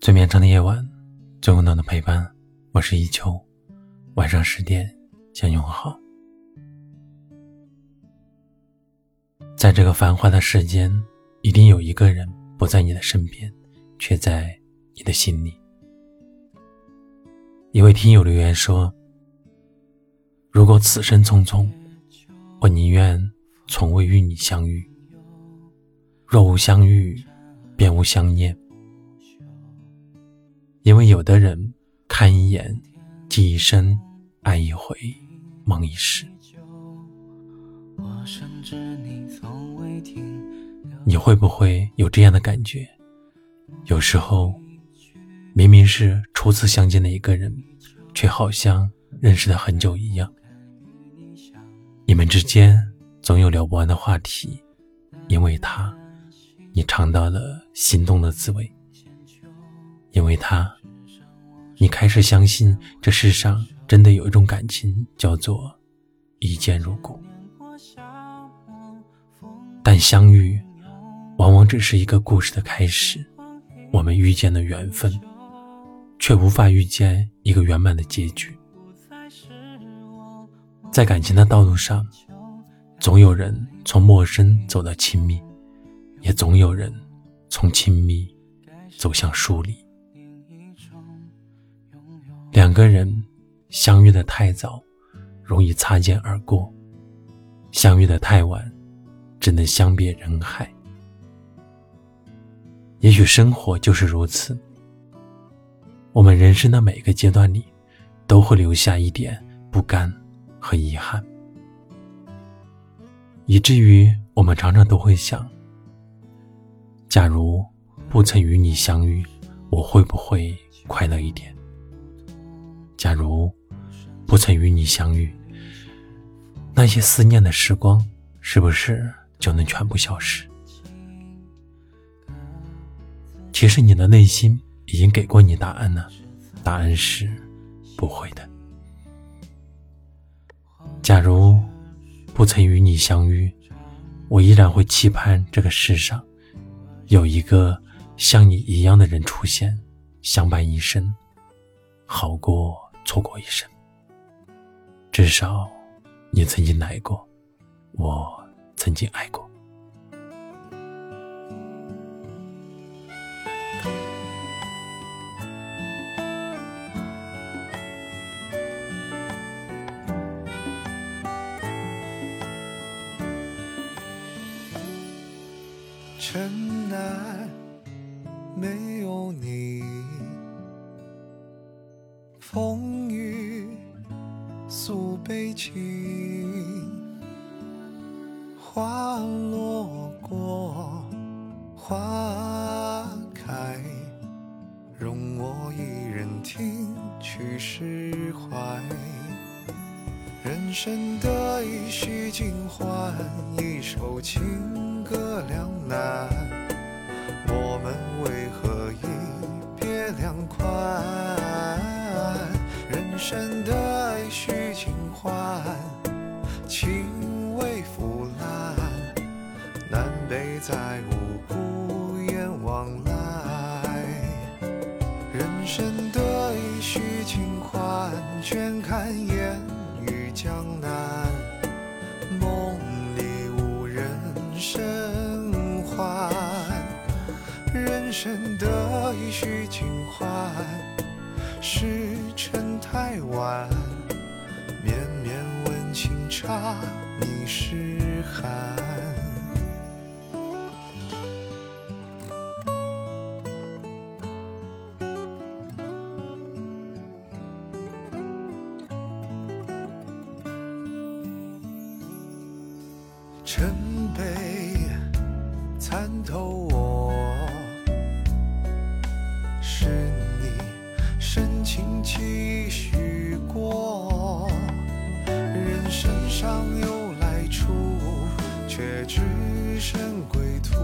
最绵长的夜晚，最温暖的陪伴。我是一秋，晚上十点向你问好。在这个繁华的世间，一定有一个人不在你的身边，却在你的心里。一位听友留言说：“如果此生匆匆，我宁愿从未与你相遇。若无相遇，便无相念。”因为有的人看一眼，记一生，爱一回，梦一世。你会不会有这样的感觉？有时候，明明是初次相见的一个人，却好像认识了很久一样。你们之间总有聊不完的话题，因为他，你尝到了心动的滋味。因为他，你开始相信这世上真的有一种感情叫做一见如故。但相遇，往往只是一个故事的开始。我们遇见了缘分，却无法遇见一个圆满的结局。在感情的道路上，总有人从陌生走到亲密，也总有人从亲密走向疏离。两个人相遇的太早，容易擦肩而过；相遇的太晚，只能相别人海。也许生活就是如此，我们人生的每个阶段里，都会留下一点不甘和遗憾，以至于我们常常都会想：假如不曾与你相遇，我会不会快乐一点？假如不曾与你相遇，那些思念的时光是不是就能全部消失？其实你的内心已经给过你答案了，答案是不会的。假如不曾与你相遇，我依然会期盼这个世上有一个像你一样的人出现，相伴一生，好过。错过一生，至少你曾经来过，我曾经爱过。城南没有你，风雨。诉悲情，花落过，花开，容我一人听去释怀。人生得意须尽欢，一首情歌两难，我们为何一别两宽？人生得意须尽欢。情未腐烂，南北再无孤雁往来。人生得意须尽欢，倦看烟雨江南。梦里无人生还，人生得意须尽欢，时辰太晚。绵绵温情茶，你是寒。尘杯参透我，期许过。人生尚有来处，却只剩归途。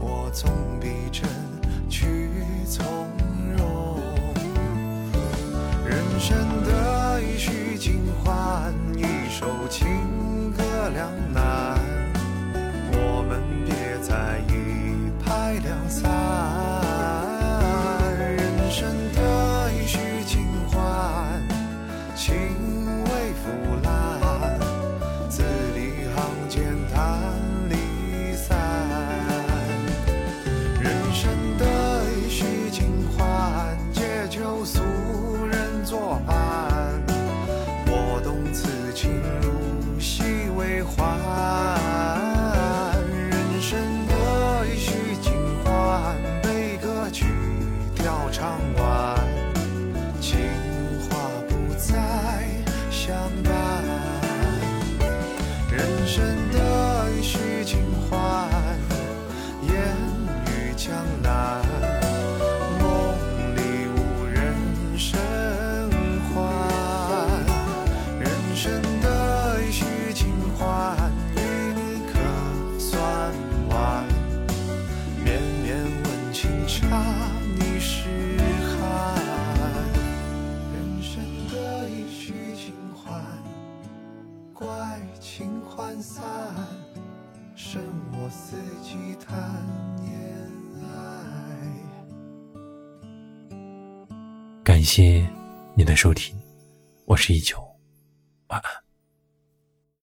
我纵笔真去从容。人生得意须尽欢，一首情欢，人生得意须尽欢，悲歌曲调唱完，情话不再相伴。人生得意须尽欢，烟雨江。我四季谈恋爱。感谢你的收听，我是一九，晚安。